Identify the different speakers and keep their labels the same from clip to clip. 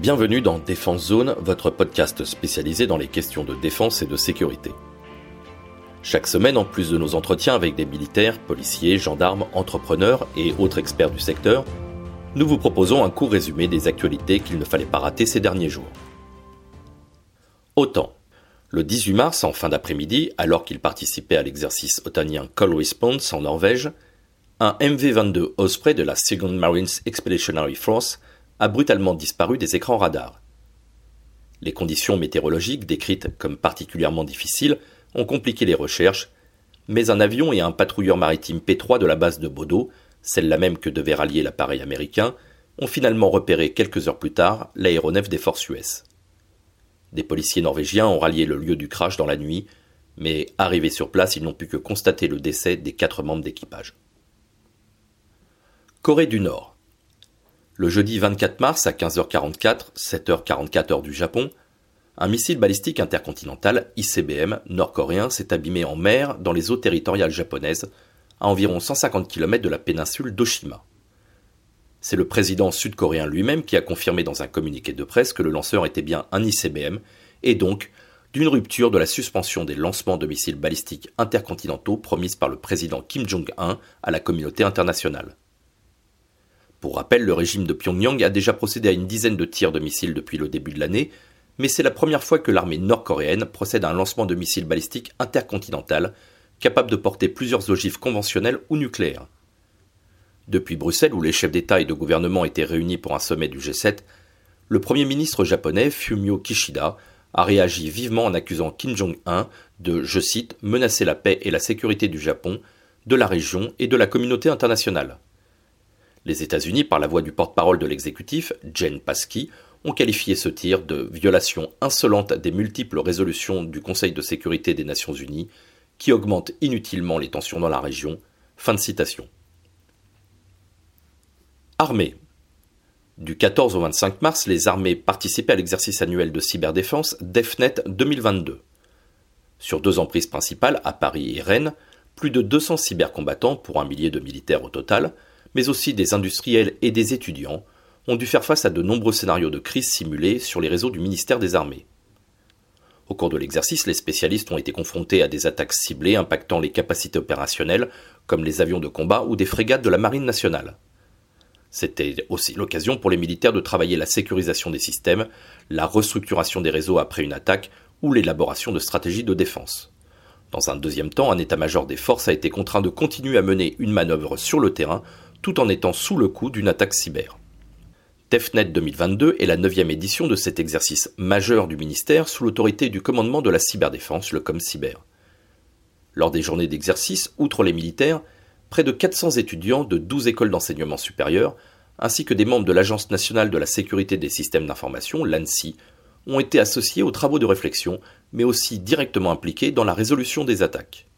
Speaker 1: Bienvenue dans Défense Zone, votre podcast spécialisé dans les questions de défense et de sécurité. Chaque semaine, en plus de nos entretiens avec des militaires, policiers, gendarmes, entrepreneurs et autres experts du secteur, nous vous proposons un court résumé des actualités qu'il ne fallait pas rater ces derniers jours. Autant. Le 18 mars, en fin d'après-midi, alors qu'il participait à l'exercice otanien Call Response en Norvège, un MV-22 Osprey de la Second Marines Expeditionary Force a brutalement disparu des écrans radars. Les conditions météorologiques décrites comme particulièrement difficiles ont compliqué les recherches, mais un avion et un patrouilleur maritime P3 de la base de Bodo, celle-là même que devait rallier l'appareil américain, ont finalement repéré quelques heures plus tard l'aéronef des forces US. Des policiers norvégiens ont rallié le lieu du crash dans la nuit, mais arrivés sur place, ils n'ont pu que constater le décès des quatre membres d'équipage. Corée du Nord. Le jeudi 24 mars à 15h44, 7h44 heure du Japon, un missile balistique intercontinental ICBM nord-coréen s'est abîmé en mer dans les eaux territoriales japonaises, à environ 150 km de la péninsule d'Oshima. C'est le président sud-coréen lui-même qui a confirmé dans un communiqué de presse que le lanceur était bien un ICBM, et donc d'une rupture de la suspension des lancements de missiles balistiques intercontinentaux promise par le président Kim Jong-un à la communauté internationale. Pour rappel, le régime de Pyongyang a déjà procédé à une dizaine de tirs de missiles depuis le début de l'année, mais c'est la première fois que l'armée nord-coréenne procède à un lancement de missiles balistiques intercontinental, capable de porter plusieurs ogives conventionnelles ou nucléaires. Depuis Bruxelles, où les chefs d'État et de gouvernement étaient réunis pour un sommet du G7, le Premier ministre japonais Fumio Kishida a réagi vivement en accusant Kim Jong-un de, je cite, menacer la paix et la sécurité du Japon, de la région et de la communauté internationale. Les États-Unis, par la voix du porte-parole de l'exécutif, Jen Psaki, ont qualifié ce tir de violation insolente des multiples résolutions du Conseil de sécurité des Nations Unies qui augmentent inutilement les tensions dans la région. Fin de citation. Armée. Du 14 au 25 mars, les armées participaient à l'exercice annuel de cyberdéfense DEFNET 2022. Sur deux emprises principales, à Paris et Rennes, plus de 200 cybercombattants pour un millier de militaires au total, mais aussi des industriels et des étudiants, ont dû faire face à de nombreux scénarios de crise simulés sur les réseaux du ministère des Armées. Au cours de l'exercice, les spécialistes ont été confrontés à des attaques ciblées impactant les capacités opérationnelles, comme les avions de combat ou des frégates de la Marine nationale. C'était aussi l'occasion pour les militaires de travailler la sécurisation des systèmes, la restructuration des réseaux après une attaque ou l'élaboration de stratégies de défense. Dans un deuxième temps, un état-major des forces a été contraint de continuer à mener une manœuvre sur le terrain tout en étant sous le coup d'une attaque cyber. TEFNET 2022 est la neuvième édition de cet exercice majeur du ministère sous l'autorité du commandement de la cyberdéfense, le ComCyber. Lors des journées d'exercice, outre les militaires, près de 400 étudiants de 12 écoles d'enseignement supérieur, ainsi que des membres de l'Agence nationale de la sécurité des systèmes d'information, l'ANSI, ont été associés aux travaux de réflexion, mais aussi directement impliqués dans la résolution des attaques.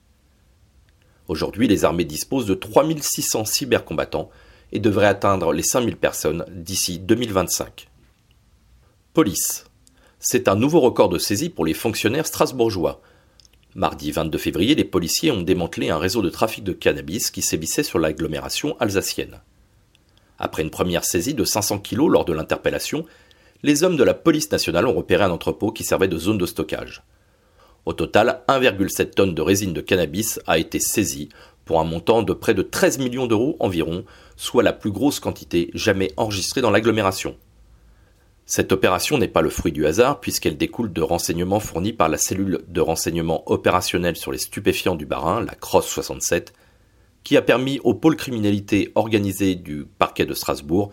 Speaker 1: Aujourd'hui, les armées disposent de 3600 cybercombattants et devrait atteindre les 5000 personnes d'ici 2025. Police. C'est un nouveau record de saisie pour les fonctionnaires strasbourgeois. Mardi 22 février, les policiers ont démantelé un réseau de trafic de cannabis qui sévissait sur l'agglomération alsacienne. Après une première saisie de 500 kilos lors de l'interpellation, les hommes de la police nationale ont repéré un entrepôt qui servait de zone de stockage. Au total, 1,7 tonnes de résine de cannabis a été saisie pour un montant de près de 13 millions d'euros environ, soit la plus grosse quantité jamais enregistrée dans l'agglomération. Cette opération n'est pas le fruit du hasard puisqu'elle découle de renseignements fournis par la cellule de renseignement opérationnel sur les stupéfiants du Barin, la CROSS 67, qui a permis au pôle criminalité organisée du parquet de Strasbourg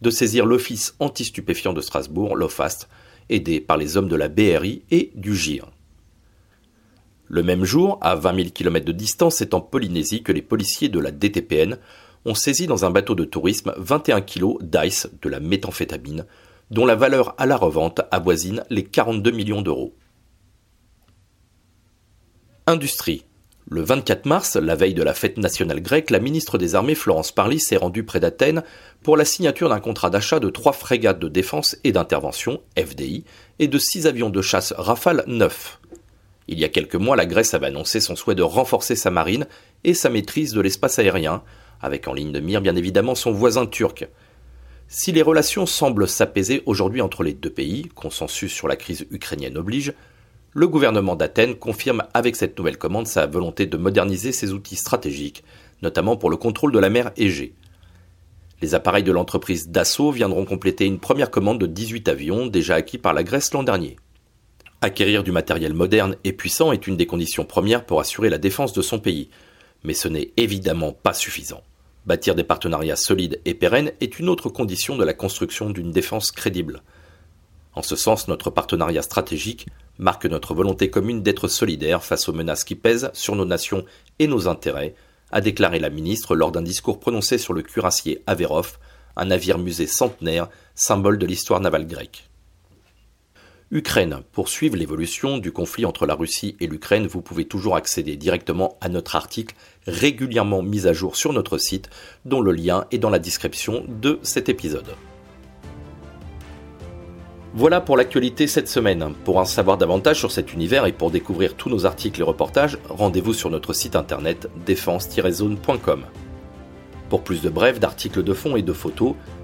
Speaker 1: de saisir l'Office anti-stupéfiant de Strasbourg, l'OFAST, aidé par les hommes de la BRI et du GIR. Le même jour, à 20 000 km de distance, c'est en Polynésie que les policiers de la DTPN ont saisi dans un bateau de tourisme 21 kg d'ice de la méthamphétamine, dont la valeur à la revente avoisine les 42 millions d'euros. Industrie. Le 24 mars, la veille de la fête nationale grecque, la ministre des Armées Florence Parly s'est rendue près d'Athènes pour la signature d'un contrat d'achat de trois frégates de défense et d'intervention, FDI, et de six avions de chasse Rafale 9. Il y a quelques mois, la Grèce avait annoncé son souhait de renforcer sa marine et sa maîtrise de l'espace aérien, avec en ligne de mire bien évidemment son voisin turc. Si les relations semblent s'apaiser aujourd'hui entre les deux pays, consensus sur la crise ukrainienne oblige, le gouvernement d'Athènes confirme avec cette nouvelle commande sa volonté de moderniser ses outils stratégiques, notamment pour le contrôle de la mer Égée. Les appareils de l'entreprise Dassault viendront compléter une première commande de 18 avions déjà acquis par la Grèce l'an dernier. Acquérir du matériel moderne et puissant est une des conditions premières pour assurer la défense de son pays, mais ce n'est évidemment pas suffisant. Bâtir des partenariats solides et pérennes est une autre condition de la construction d'une défense crédible. En ce sens, notre partenariat stratégique marque notre volonté commune d'être solidaires face aux menaces qui pèsent sur nos nations et nos intérêts, a déclaré la ministre lors d'un discours prononcé sur le cuirassier Averov, un navire musée centenaire, symbole de l'histoire navale grecque. Ukraine. Pour suivre l'évolution du conflit entre la Russie et l'Ukraine, vous pouvez toujours accéder directement à notre article régulièrement mis à jour sur notre site, dont le lien est dans la description de cet épisode. Voilà pour l'actualité cette semaine. Pour en savoir davantage sur cet univers et pour découvrir tous nos articles et reportages, rendez-vous sur notre site internet défense-zone.com. Pour plus de brefs, d'articles de fond et de photos,